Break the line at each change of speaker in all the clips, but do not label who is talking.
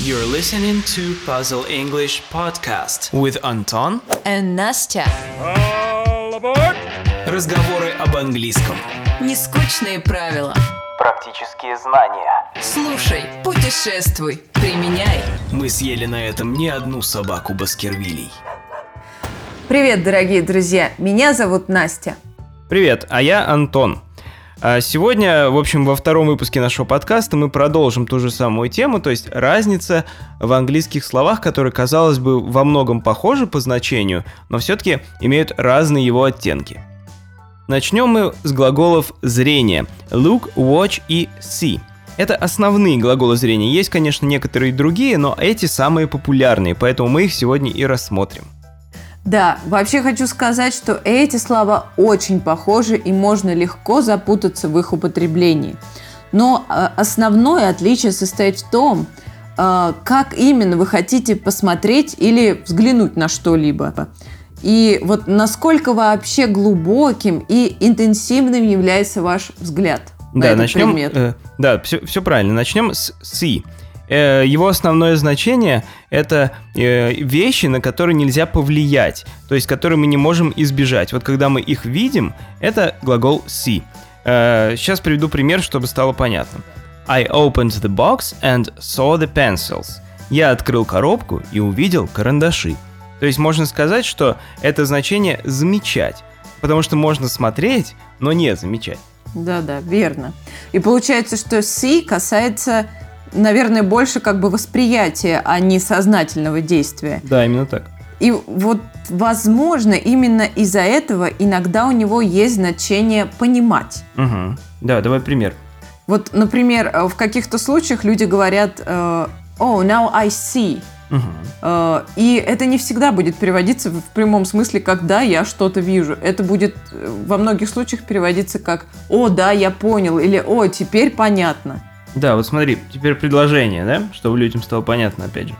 You're listening to Puzzle English podcast with Anton.
And Настя.
Разговоры об английском.
Нескучные правила.
Практические знания.
Слушай, путешествуй, применяй.
Мы съели на этом не одну собаку Баскервилей.
Привет, дорогие друзья! Меня зовут Настя.
Привет, а я Антон. А Сегодня, в общем, во втором выпуске нашего подкаста мы продолжим ту же самую тему, то есть разница в английских словах, которые, казалось бы, во многом похожи по значению, но все-таки имеют разные его оттенки. Начнем мы с глаголов «зрение» – look, watch и see. Это основные глаголы зрения. Есть, конечно, некоторые другие, но эти самые популярные, поэтому мы их сегодня и рассмотрим.
Да, вообще хочу сказать, что эти слова очень похожи и можно легко запутаться в их употреблении. Но э, основное отличие состоит в том, э, как именно вы хотите посмотреть или взглянуть на что-либо. И вот насколько вообще глубоким и интенсивным является ваш взгляд на
Да,
этот
начнем.
предмет.
э, да, все, все правильно. Начнем с see. Э, его основное значение это э, вещи, на которые нельзя повлиять, то есть которые мы не можем избежать. Вот когда мы их видим, это глагол see. Э, сейчас приведу пример, чтобы стало понятно. I opened the box and saw the pencils. Я открыл коробку и увидел карандаши. То есть можно сказать, что это значение замечать, потому что можно смотреть, но не замечать.
Да-да, верно. И получается, что see касается, наверное, больше как бы восприятия, а не сознательного действия.
Да, именно так.
И вот, возможно, именно из-за этого иногда у него есть значение понимать.
Угу. Да, давай пример.
Вот, например, э, в каких-то случаях люди говорят э, «Oh, now I see». Э, И это не всегда будет переводиться в прямом смысле, когда я что-то вижу. Это будет во многих случаях переводиться как «О, да, я понял» или «О, теперь понятно».
Да, вот смотри, теперь предложение, да, чтобы людям стало понятно опять же.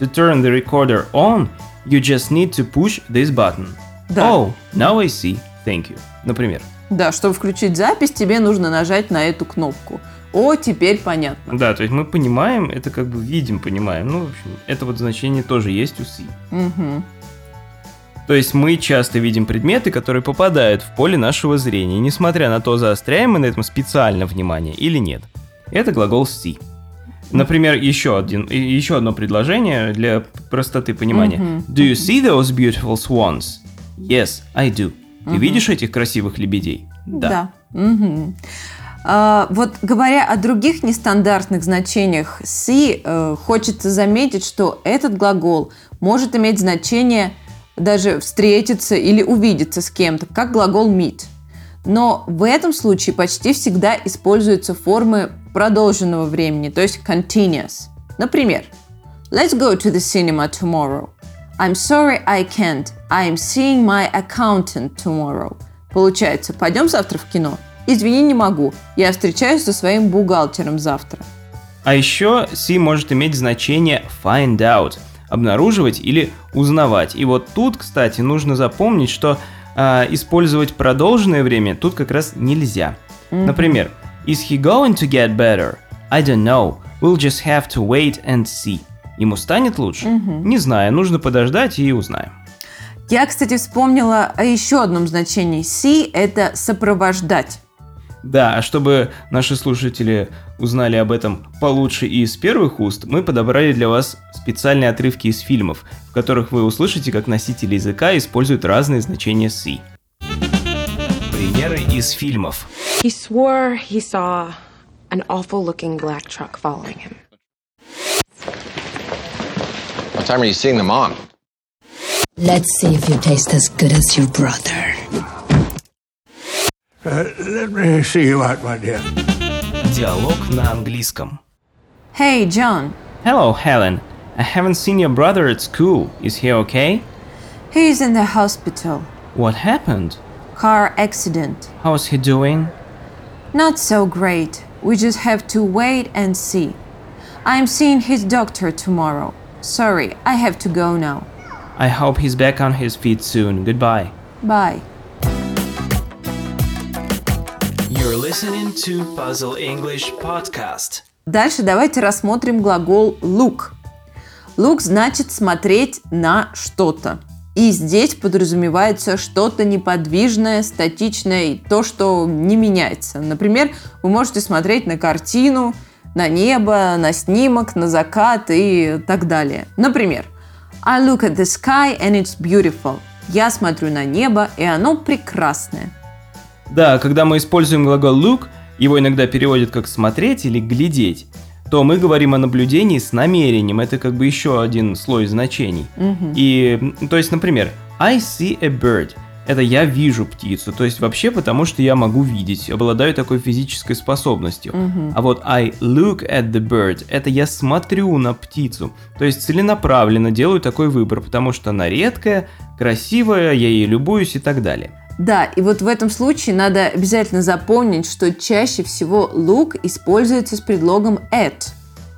To turn the recorder on, you just need to push this button.
Да.
Oh, now I see. Thank you. Например.
Да, чтобы включить запись, тебе нужно нажать на эту кнопку. О, теперь понятно.
Да, то есть мы понимаем, это как бы видим, понимаем. Ну, в общем, это вот значение тоже есть у see.
Мгм.
То есть мы часто видим предметы, которые попадают в поле нашего зрения, несмотря на то, заостряем мы на этом специально внимание или нет. Это глагол see. Например, еще, один, еще одно предложение для простоты понимания.
Мгм.
Do you see those beautiful swans? Yes, I do. Ты видишь этих красивых лебедей?
Да. Мгм. А, вот говоря о других нестандартных значениях see, э, хочется заметить, что этот глагол может иметь значение даже встретиться или увидеться с кем-то, как глагол meet. Но в этом случае почти всегда используются формы продолженного времени, то есть continuous. Например, Let's go to the cinema tomorrow. I'm sorry I can't. I'm seeing my accountant tomorrow. Получается, пойдем завтра в кино? Извини, не могу. Я встречаюсь со своим бухгалтером завтра.
А еще see может иметь значение find out, обнаруживать или узнавать. И вот тут, кстати, нужно запомнить, что а, использовать продолженное время тут как раз нельзя. Например, Is he going to get better? I don't know. We'll just have to wait and see. Ему станет лучше? Не знаю, нужно подождать и узнаем.
Я, кстати, вспомнила о еще одном значении. See – это сопровождать.
Да, а чтобы наши слушатели узнали об этом получше и из первых уст, мы подобрали для вас специальные отрывки из фильмов, в которых вы услышите, как носители языка используют разные значения see.
Примеры из фильмов.
He swore he saw an awful looking black truck following him.
What time are you seeing them on?
Let's see if you taste as good as your brother.
Let me see you out, my dear.
Диалог на английском.
Hey, John.
Hello, Helen. I haven't seen your brother at school. Is he okay?
He's in the hospital.
What happened?
Car accident.
How's he doing?
Not so great. We just have to wait and see. I'm seeing his doctor tomorrow. Sorry, I have to go now.
I hope he's back on his feet soon. Goodbye.
Bye.
You're listening to Puzzle English podcast.
Дальше давайте рассмотрим глагол look. Look значит смотреть на что-то. И здесь подразумевается что-то неподвижное, статичное, то, что не меняется. Например, вы можете смотреть на картину, на небо, на снимок, на закат и так далее. Например, I look at the sky and it's beautiful. Я смотрю на небо, и оно прекрасное.
Да, когда мы используем глагол look, его иногда переводят как смотреть или глядеть, то мы говорим о наблюдении с намерением. Это как бы еще один слой значений. И, м, то есть, например, I see a bird. Это я вижу птицу. То есть вообще потому, что я могу видеть, обладаю такой физической способностью. А вот I look at the bird. Это я смотрю на птицу. То есть целенаправленно делаю такой выбор, потому что она редкая, красивая, я ей любуюсь и так далее.
Да, и вот в этом случае надо обязательно запомнить, что чаще всего look используется с предлогом at.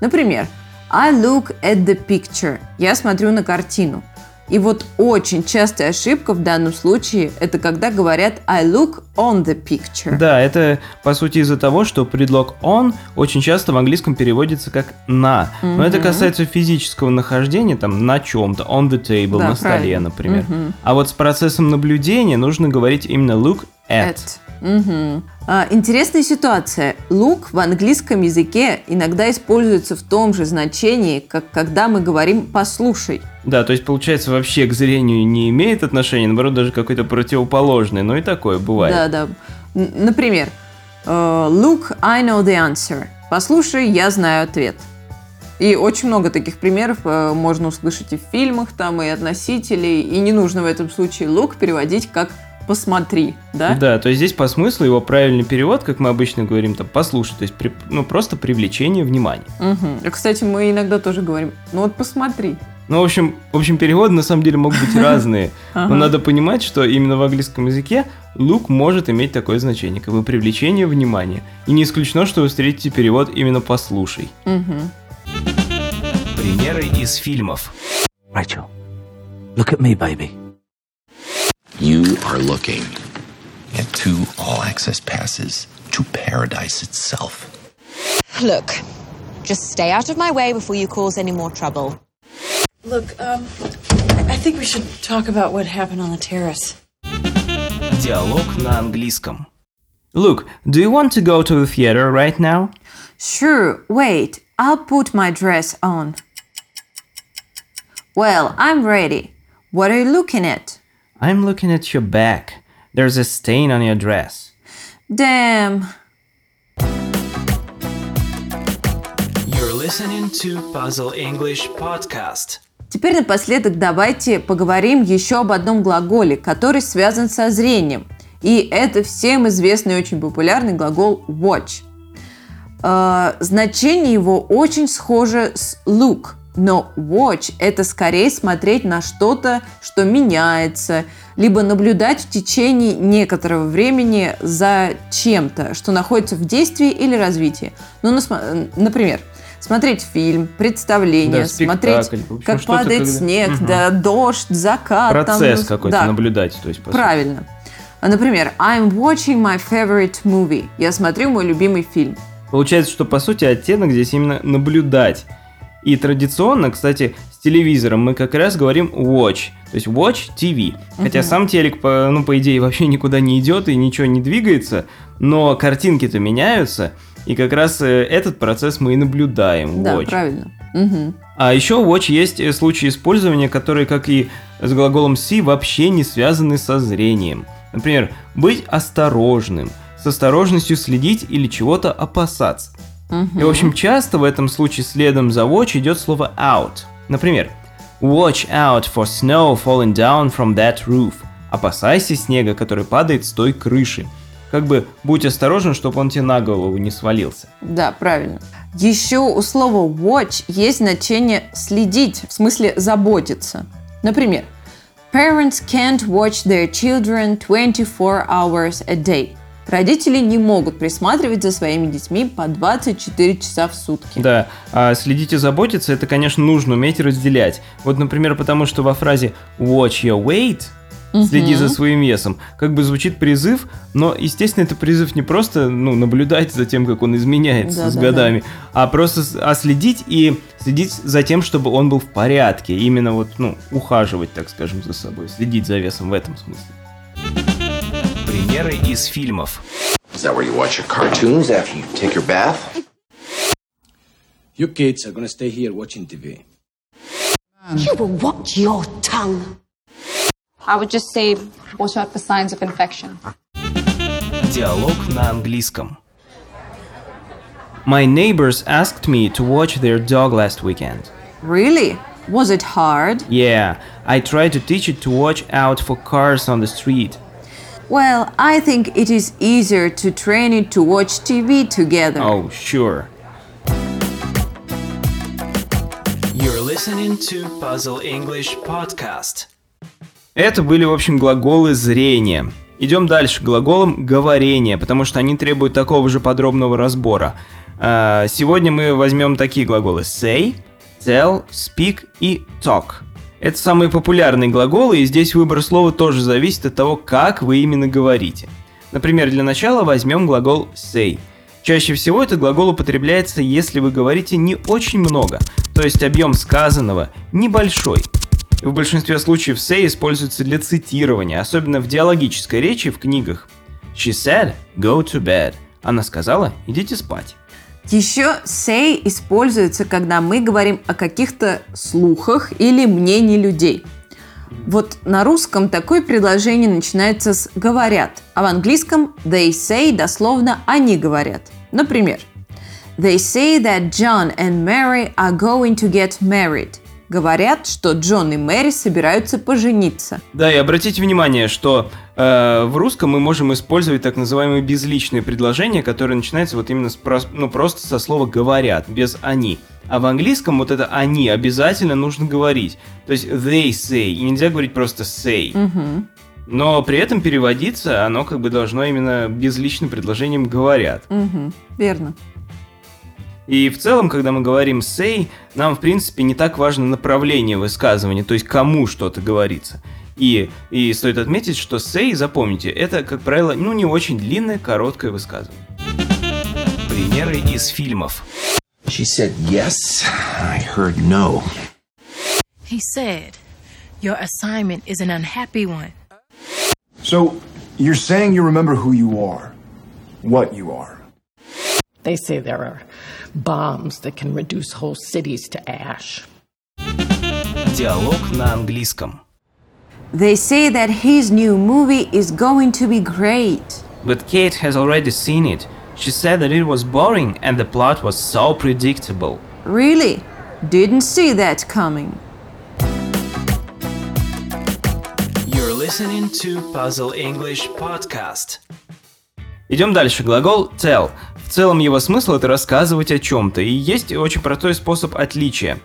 Например, I look at the picture. Я смотрю на картину. И вот очень частая ошибка в данном случае – это когда говорят I look on the picture.
Да, это по сути из-за того, что предлог on очень часто в английском переводится как на. Но это касается физического нахождения там на чем-то, on the table,
Да,
на столе,
правильно.
например. А вот с процессом наблюдения нужно говорить именно look at.
At. Мгм. А, интересная ситуация. Look в английском языке иногда используется в том же значении, как когда мы говорим «послушай».
Да, то есть получается вообще к зрению не имеет отношения, наоборот даже какой-то противоположный, но и такое бывает.
Да, да. Например, э, Look, I know the answer. Послушай, я знаю ответ. И очень много таких примеров э, можно услышать и в фильмах, там, и от носителей. И не нужно в этом случае look переводить как «посмотри», да?
Да, то есть здесь по смыслу его правильный перевод, как мы обычно говорим, там, послушай, то есть при- ну, просто привлечение внимания.
А, Кстати, мы иногда тоже говорим «ну вот посмотри».
Ну, в общем, в общем, переводы на самом деле могут быть разные. Но надо понимать, что именно в английском языке look может иметь такое значение, как бы привлечение внимания. И не исключено, что вы встретите перевод именно послушай.
Примеры из фильмов.
Rachel, look at me, baby.
You are looking at two all access passes to paradise itself.
Look, just stay out of my way before you cause any more trouble.
Look, um, I think we should talk about what happened on the terrace.
Диалог на английском.
Look, do you want to go to the theater right now?
Sure, wait, I'll put my dress on. Well, I'm ready. What are you looking at?
I'm looking at your back. There's a stain on your dress.
Damn.
You're listening to Puzzle English Podcast.
Теперь напоследок давайте поговорим еще об одном глаголе, который связан со зрением. И это всем известный и очень популярный глагол watch. Э, значение его очень схоже с look, но watch – это скорее смотреть на что-то, что меняется, либо наблюдать в течение некоторого времени за чем-то, что находится в действии или развитии. Ну, насма- например, смотреть фильм, представление,
Да,
смотреть,
общем,
как падает
когда-
снег,
Мгм.
да, дождь, закат. там,
Процесс
ну,
какой-то
да,
наблюдать, то есть.
Правильно. А, Например, I'm watching my favorite movie. Я смотрю мой любимый фильм.
Получается, что по сути оттенок здесь именно наблюдать. И традиционно, кстати, с телевизором мы как раз говорим watch, то есть watch TV. Хотя
Мгм.
сам телек, по, ну, по идее, вообще никуда не идет и ничего не двигается, но картинки-то меняются, и как раз э, этот процесс мы и наблюдаем.
Да,
watch.
правильно. Мгм.
А еще watch есть э, случаи использования, которые, как и с глаголом see, вообще не связаны со зрением. Например, быть осторожным, с осторожностью следить или чего-то опасаться. И, в общем, часто в этом случае следом за watch идет слово out. Например, watch out for snow falling down from that roof. Опасайся снега, который падает с той крыши. Как бы будь осторожен, чтобы он тебе на голову не свалился.
Да, правильно. Еще у слова watch есть значение следить, в смысле заботиться. Например, Parents can't watch their children 24 hours a day. Родители не могут присматривать за своими детьми по 24 часа в сутки.
Да, а следить и заботиться, это, конечно, нужно уметь разделять. Вот, например, потому что во фразе watch your weight следи за своим весом. Как бы звучит призыв, но, естественно, это призыв не просто ну, наблюдать за тем, как он изменяется
Да,
с
да,
годами, а просто а следить и следить за тем, чтобы он был в порядке. Именно вот, ну, ухаживать, так скажем, за собой, следить за весом в этом смысле.
Примеры из фильмов.
Is that where you watch your cartoons after you take your bath?
You kids are gonna stay here watching TV.
You will watch your tongue.
I would just say, watch out for signs of infection.
Диалог на английском.
My neighbors asked me to watch their dog last weekend.
Really? Was it hard?
Yeah, I tried to teach it to watch out for cars on the street.
Well, I think it is easier to train it to watch TV together.
Oh, sure.
You're listening to Puzzle English podcast.
Это были, в общем, глаголы зрения. Идем дальше к глаголам говорения, потому что они требуют такого же подробного разбора. А, Сегодня мы возьмем такие глаголы say, tell, speak и talk. Это самые популярные глаголы, и здесь выбор слова тоже зависит от того, как вы именно говорите. Например, для начала возьмем глагол say. Чаще всего этот глагол употребляется, если вы говорите не очень много, то есть объем сказанного небольшой. В большинстве случаев say используется для цитирования, особенно в диалогической речи в книгах. She said, go to bed. Она сказала, идите спать.
Еще say используется, когда мы говорим о каких-то слухах или мнении людей. Вот на русском такое предложение начинается с «говорят», а в английском «they say» дословно «они говорят». Например, «They say that John and Mary are going to get married». Говорят, что Джон и Мэри собираются пожениться.
Да, и обратите внимание, что э, в русском мы можем использовать так называемые безличные предложения, которые начинаются вот именно с, ну, просто со слова «говорят», без «они». А в английском вот это «они» обязательно нужно говорить. То есть they say, и нельзя говорить просто say.
Мгм.
Но при этом переводиться оно как бы должно именно безличным предложением «говорят».
Мгм. Верно.
И в целом, когда мы говорим say, нам, в принципе, не так важно направление высказывания, то есть кому что-то говорится. И, и стоит отметить, что say, запомните, это, как правило, ну не очень длинное, короткое высказывание.
Примеры из фильмов.
She said yes. I heard no.
He said, Your assignment is an unhappy one.
So, you're saying you remember who you are, what you are.
They say there are bombs that can reduce whole cities to ash.
Диалог на английском.
They say that his new movie is going to be great.
But Kate has already seen it. She said that it was boring and the plot was so predictable.
Really? Didn't see that coming.
You're listening to Puzzle English podcast.
Идем дальше. Глагол tell. В целом его смысл это рассказывать о чем-то, и есть очень простой способ отличия.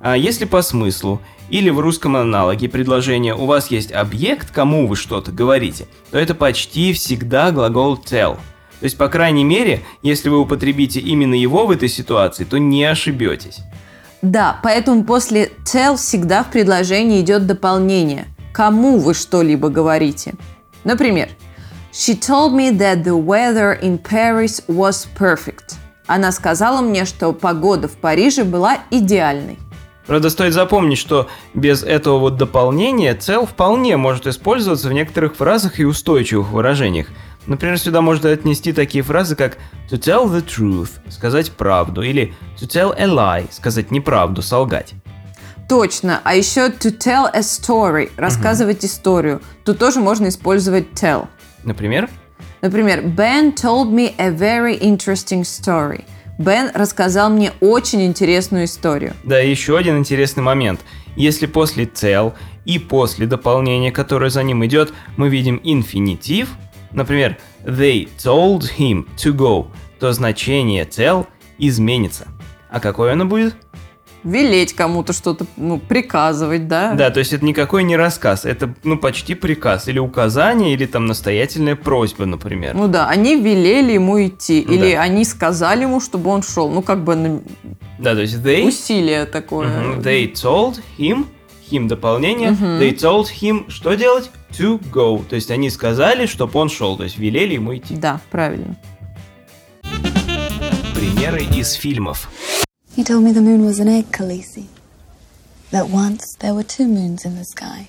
А если по смыслу или в русском аналоге предложения у вас есть объект, кому вы что-то говорите, то это почти всегда глагол tell. То есть, по крайней мере, если вы употребите именно его в этой ситуации, то не ошибетесь.
Да, поэтому после tell всегда в предложении идет дополнение. Кому вы что-либо говорите. Например, She told me that the weather in Paris was perfect. Она сказала мне, что погода в Париже была идеальной.
Правда, стоит запомнить, что без этого вот дополнения cell вполне может использоваться в некоторых фразах и устойчивых выражениях. Например, сюда можно отнести такие фразы, как to tell the truth – сказать правду, или to tell a lie – сказать неправду, солгать.
Точно. А еще to tell a story – рассказывать историю. Тут тоже можно использовать tell.
Например,
Например, Ben told me a very interesting story. Бен рассказал мне очень интересную историю.
да, и еще один интересный момент. Если после tell и после дополнения, которое за ним идет, мы видим инфинитив, например, they told him to go, то значение tell изменится. А какое оно будет?
Велеть кому-то что-то, ну, приказывать, да?
Да, то есть это никакой не рассказ, это ну почти приказ или указание, или там настоятельная просьба, например.
Ну да, они велели ему идти,
Да.
или они сказали ему, чтобы он шел. Ну, как бы
Да, то есть they,
усилие такое.
Мгм, they told him, him дополнение,
Мгм.
they told him что делать? to go. То есть они сказали, чтобы он шел, то есть велели ему идти.
Да, правильно.
Примеры из фильмов.
He told me the moon was an egg, Khaleesi. That once there were two moons in the sky.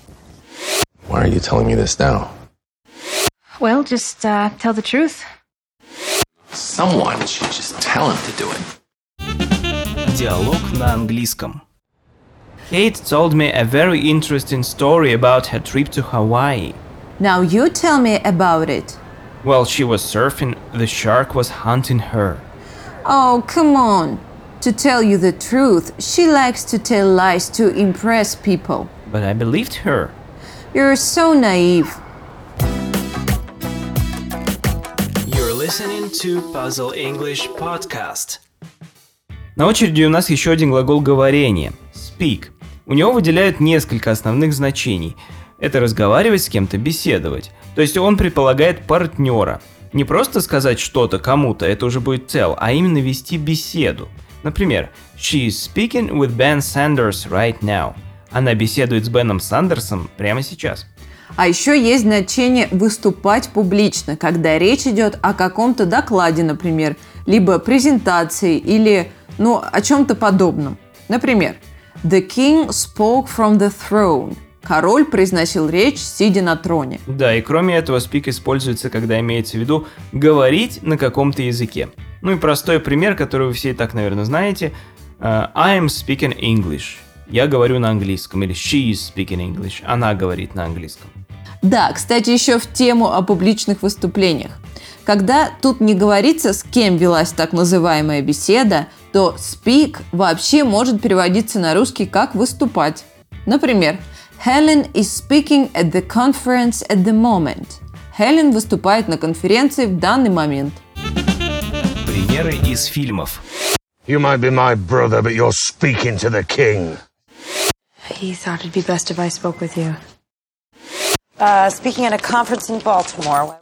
Why are you telling me this now?
Well, just uh, tell the truth.
Someone should just tell him to do it.
Диалог на английском.
Kate told me a very interesting story about her trip to Hawaii.
Now you tell me about it.
While she was surfing, the shark was hunting her.
Oh, come on. To tell you the truth, she likes to tell lies to impress people.
But I believed her.
You're so naive.
You're listening to Puzzle English Podcast.
На очереди у нас еще один глагол говорения – speak. У него выделяют несколько основных значений. Это разговаривать с кем-то, беседовать. То есть он предполагает партнера. Не просто сказать что-то кому-то, это уже будет tell, а именно вести беседу. Например, She is speaking with Ben Sanders right now. Она беседует с Беном Сандерсом прямо сейчас.
А еще есть значение выступать публично, когда речь идет о каком-то докладе, например, либо презентации или ну, о чем-то подобном. Например, The king spoke from the throne. Король произносил речь, сидя на троне.
Да, и кроме этого, speak используется, когда имеется в виду говорить на каком-то языке. Ну и простой пример, который вы все и так, наверное, знаете. Uh, I am speaking English. Я говорю на английском. Или she is speaking English. Она говорит на английском.
Да, кстати, еще в тему о публичных выступлениях. Когда тут не говорится, с кем велась так называемая беседа, то speak вообще может переводиться на русский как выступать. Например, Helen is speaking at the conference at the moment. Хелен выступает на конференции в данный момент.
Примеры из фильмов.
You might be my brother, but you're speaking to the king.
He thought it'd be best if I spoke with you.
Uh, speaking at a conference in Baltimore.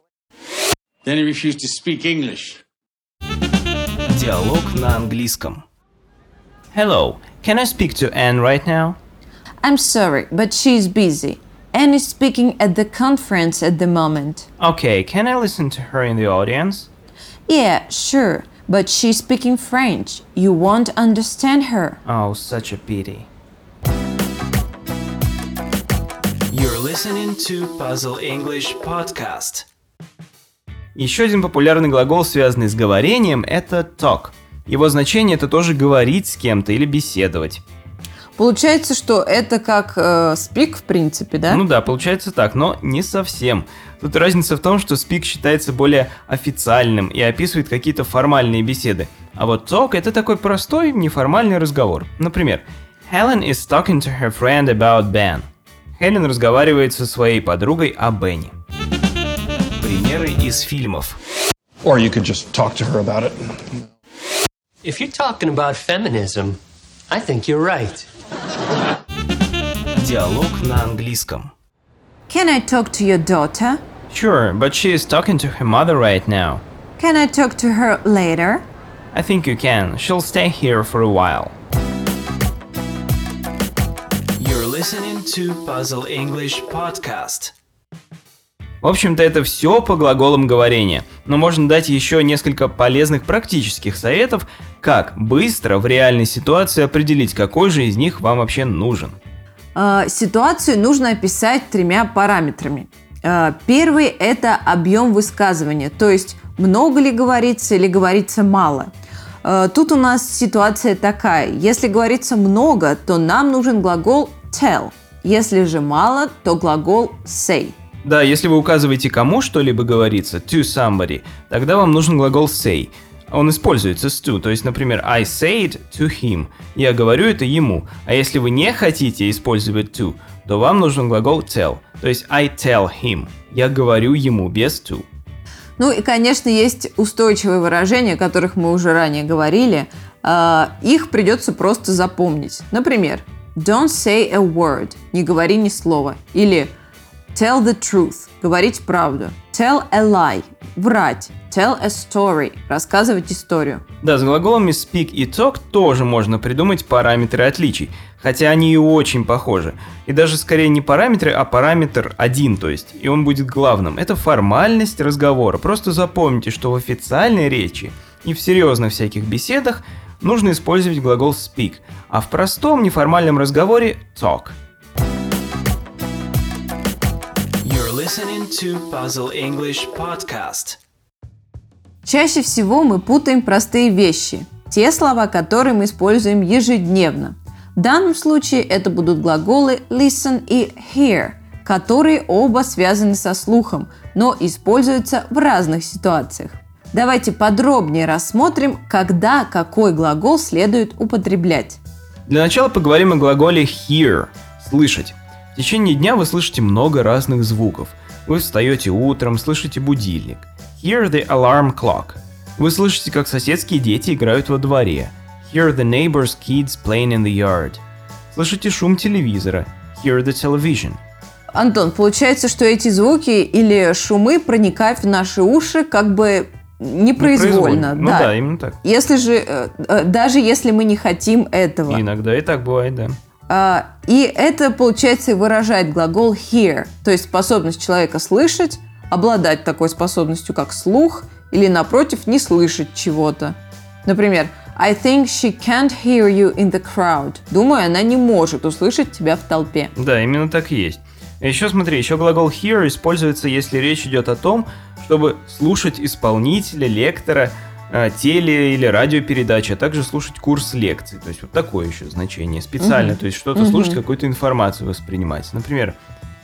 Then he refused to speak English.
Диалог на английском.
Hello, can I speak to Anne right now?
I'm sorry, but she's busy. Anne is speaking at the conference at the moment.
Okay, can I listen to her in the audience?
Yeah, sure, but she's speaking French. You won't understand her.
Oh, such a pity.
You're listening to Puzzle English Podcast.
Еще один популярный глагол, связанный с говорением, это talk. Его значение это тоже говорить с кем-то или беседовать.
Получается, что это как э, speak, в принципе, да?
Ну да, получается так, но не совсем. Тут разница в том, что speak считается более официальным и описывает какие-то формальные беседы. А вот talk это такой простой, неформальный разговор. Например, Helen is talking to her friend about Ben. Хелен разговаривает со своей подругой о Бене.
Примеры из фильмов.
Or you could just talk to her about it.
If you're talking about feminism, I think you're right.
Диалог на английском.
Can I talk to your daughter?
Sure, but she is talking to her mother right now.
Can I talk to her later?
I think you can. She'll stay here for a while.
You're listening to Puzzle English Podcast.
В общем-то, это все по глаголам говорения. Но можно дать еще несколько полезных практических советов, как быстро в реальной ситуации определить, какой же из них вам вообще нужен.
Э, ситуацию нужно описать тремя параметрами. Э, первый – это объем высказывания, то есть много ли говорится или говорится мало. Э, тут у нас ситуация такая. Если говорится много, то нам нужен глагол tell. Если же мало, то глагол say.
Да, если вы указываете кому что-либо говорится, to somebody, тогда вам нужен глагол say. Он используется с to, то есть, например, I say it to him. Я говорю это ему. А если вы не хотите использовать to, то вам нужен глагол tell, то есть I tell him. Я говорю ему без to.
Ну и, конечно, есть устойчивые выражения, о которых мы уже ранее говорили. Э, Их придется просто запомнить. Например, don't say a word, не говори ни слова. Или tell the truth, говорить правду. Tell a lie, врать. tell a story – рассказывать историю.
Да, с глаголами speak и talk тоже можно придумать параметры отличий, хотя они и очень похожи. И даже скорее не параметры, а параметр один, то есть, и он будет главным. Это формальность разговора. Просто запомните, что в официальной речи и в серьезных всяких беседах нужно использовать глагол speak, а в простом неформальном разговоре talk.
Listening to Puzzle English podcast.
Чаще всего мы путаем простые вещи, те слова, которые мы используем ежедневно. В данном случае это будут глаголы listen и hear, которые оба связаны со слухом, но используются в разных ситуациях. Давайте подробнее рассмотрим, когда какой глагол следует употреблять.
Для начала поговорим о глаголе hear – слышать. В течение дня вы слышите много разных звуков. Вы встаете утром, слышите будильник. Hear the alarm clock. Вы слышите, как соседские дети играют во дворе. Hear the neighbor's kids playing in the yard. Слышите шум телевизора. Hear the television.
Антон, получается, что эти звуки или шумы проникают в наши уши как бы непроизвольно.
Ну да, именно так.
Если же, э, э, даже если мы не хотим этого.
Иногда и так бывает, да.
А, и это, получается, выражает глагол hear, то есть способность человека слышать, обладать такой способностью, как слух, или, напротив, не слышать чего-то. Например, I think she can't hear you in the crowd. Думаю, она не может услышать тебя в толпе.
Да, именно так и есть. Еще смотри, еще глагол hear используется, если речь идет о том, чтобы слушать исполнителя, лектора, теле- или радиопередачи, а также слушать курс лекций. То есть вот такое еще значение специально,
Мгм.
то есть что-то
Мгм.
слушать, какую-то информацию воспринимать. Например,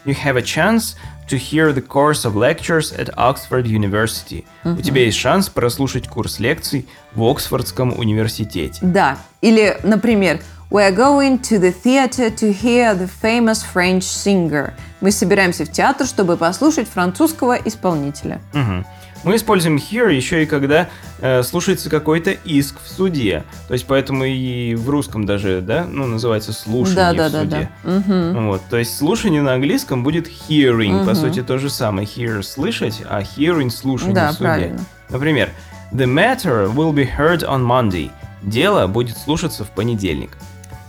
You have a chance to hear the course of lectures at Oxford University. У
Мгм.
тебя есть шанс прослушать курс лекций в Оксфордском университете.
Да. Или, например, We are going to the theater to hear the famous French singer. Мы собираемся в театр, чтобы послушать французского исполнителя.
Мгм. Мы используем hear еще и когда э, слушается какой-то иск в суде. То есть поэтому и в русском даже, да, ну, называется слушание
Да,
в
да, да,
суде.
да. Мгм.
Вот, то есть слушание на английском будет hearing, по
Мгм.
сути то же самое. Hear слышать, а hearing слушание
Да,
в суде.
правильно.
Например, the matter will be heard on Monday. Дело будет слушаться в понедельник.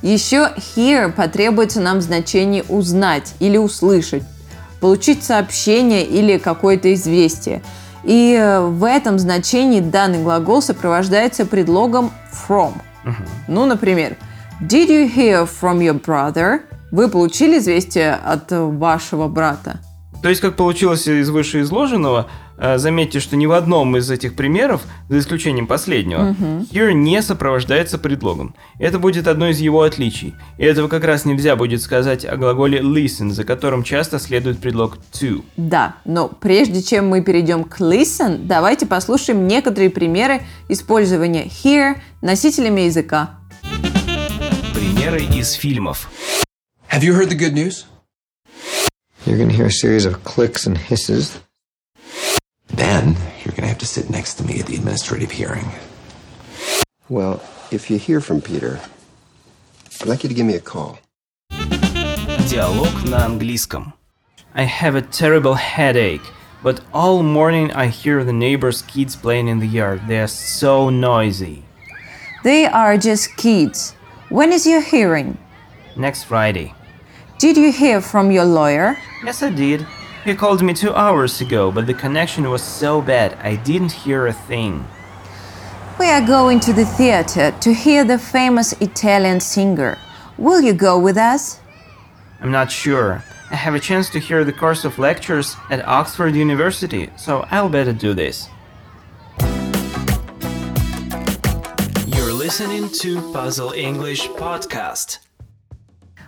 Еще hear потребуется нам в значении узнать или услышать, получить сообщение или какое-то известие. И э, в этом значении данный глагол сопровождается предлогом from. Ну, например, Did you hear from your brother? Вы получили известие от вашего брата?
То есть, как получилось из вышеизложенного, заметьте, что ни в одном из этих примеров, за исключением последнего,
Мгм.
here не сопровождается предлогом. Это будет одно из его отличий. И этого как раз нельзя будет сказать о глаголе listen, за которым часто следует предлог to.
Да, но прежде чем мы перейдем к listen, давайте послушаем некоторые примеры использования hear носителями языка.
Примеры из фильмов.
Have you heard the good news?
You're going to hear a series of clicks and hisses.
Then you're going to have to sit next to me at the administrative hearing.
Well, if you hear from Peter, I'd like you to give me a call.
Диалог на английском.
I have a terrible headache, but all morning I hear the neighbors' kids playing in the yard. They are so noisy.
They are just kids. When is your hearing?
Next Friday.
Did you hear from your lawyer?
Yes, I did. He called me two hours ago, but the connection was so bad I didn't hear a thing.
We are going to the theater to hear the famous Italian singer. Will you go with us?
I'm not sure. I have a chance to hear the course of lectures at Oxford University, so I'll better do this.
You're listening to Puzzle English podcast.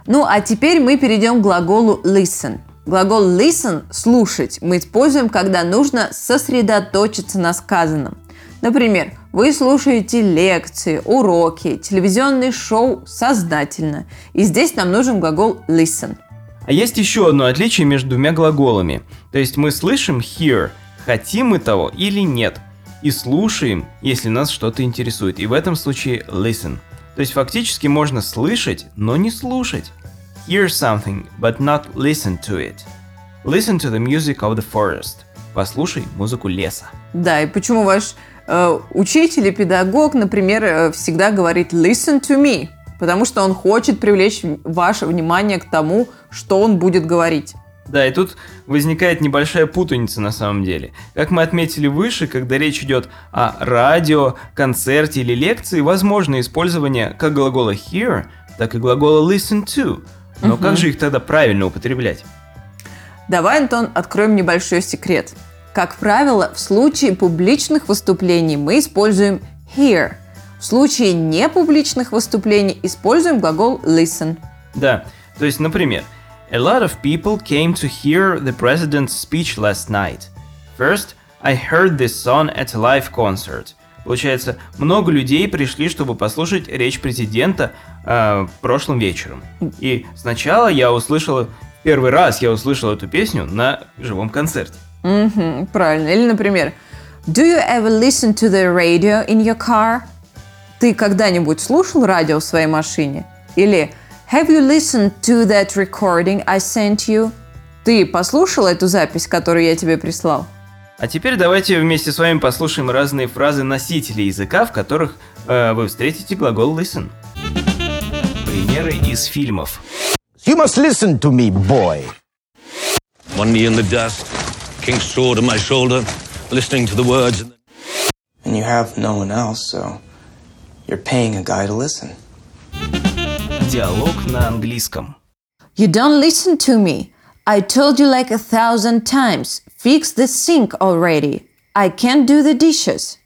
Ну, а теперь мы перейдем к глаголу listen. Глагол listen – слушать мы используем, когда нужно сосредоточиться на сказанном. Например, вы слушаете лекции, уроки, телевизионные шоу сознательно. И здесь нам нужен глагол listen.
А есть еще одно отличие между двумя глаголами. То есть мы слышим hear, хотим мы того или нет. И слушаем, если нас что-то интересует. И в этом случае listen. То есть фактически можно слышать, но не слушать. Hear something, but not listen to it. Listen to the music of the forest. послушай музыку леса.
Да, и почему ваш э, учитель и педагог, например, э, всегда говорит listen to me, потому что он хочет привлечь ваше внимание к тому, что он будет говорить.
Да, и тут возникает небольшая путаница на самом деле. Как мы отметили выше, когда речь идет о радио, концерте или лекции, возможно использование как глагола hear, так и глагола listen to. Но
Мгм.
как же их тогда правильно употреблять?
Давай, Антон, откроем небольшой секрет. Как правило, в случае публичных выступлений мы используем hear. В случае непубличных выступлений используем глагол listen.
Да, то есть, например, A lot of people came to hear the president's speech last night. First, I heard this song at a live concert. Получается, много людей пришли, чтобы послушать речь президента э, прошлым вечером. И сначала я услышал, первый раз я услышал эту песню на живом концерте.
Мгм, правильно. Или, например, Do you ever listen to the radio in your car? Ты когда-нибудь слушал радио в своей машине? Или Have you listened to that recording I sent you? Ты послушал эту запись, которую я тебе прислал?
А теперь давайте вместе с вами послушаем разные фразы носителей языка, в которых э, вы встретите глагол listen. Примеры из фильмов.
You must listen to me, boy.
One knee in the dust, king's sword on my shoulder, listening to the words.
And you have no one else, so you're paying a guy to listen.
Диалог на английском.
You don't listen to me. I told you like a thousand times. Fix the sink already. I can't do the dishes.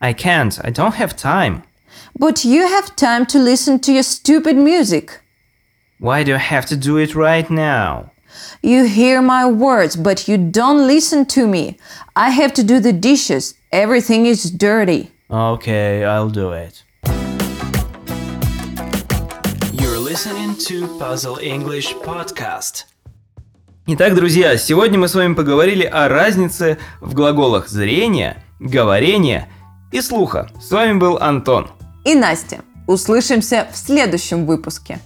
I can't, I don't have time.
But you have time to listen to your stupid music.
Why do I have to do it right now?
You hear my words, but you don't listen to me. I have to do the dishes. Everything is dirty.
Okay, I'll do it.
You're listening to Puzzle English podcast.
Итак, друзья, сегодня мы с вами поговорили о разнице в глаголах зрения, говорения и слуха. С вами был Антон.
И Настя. Услышимся в следующем выпуске.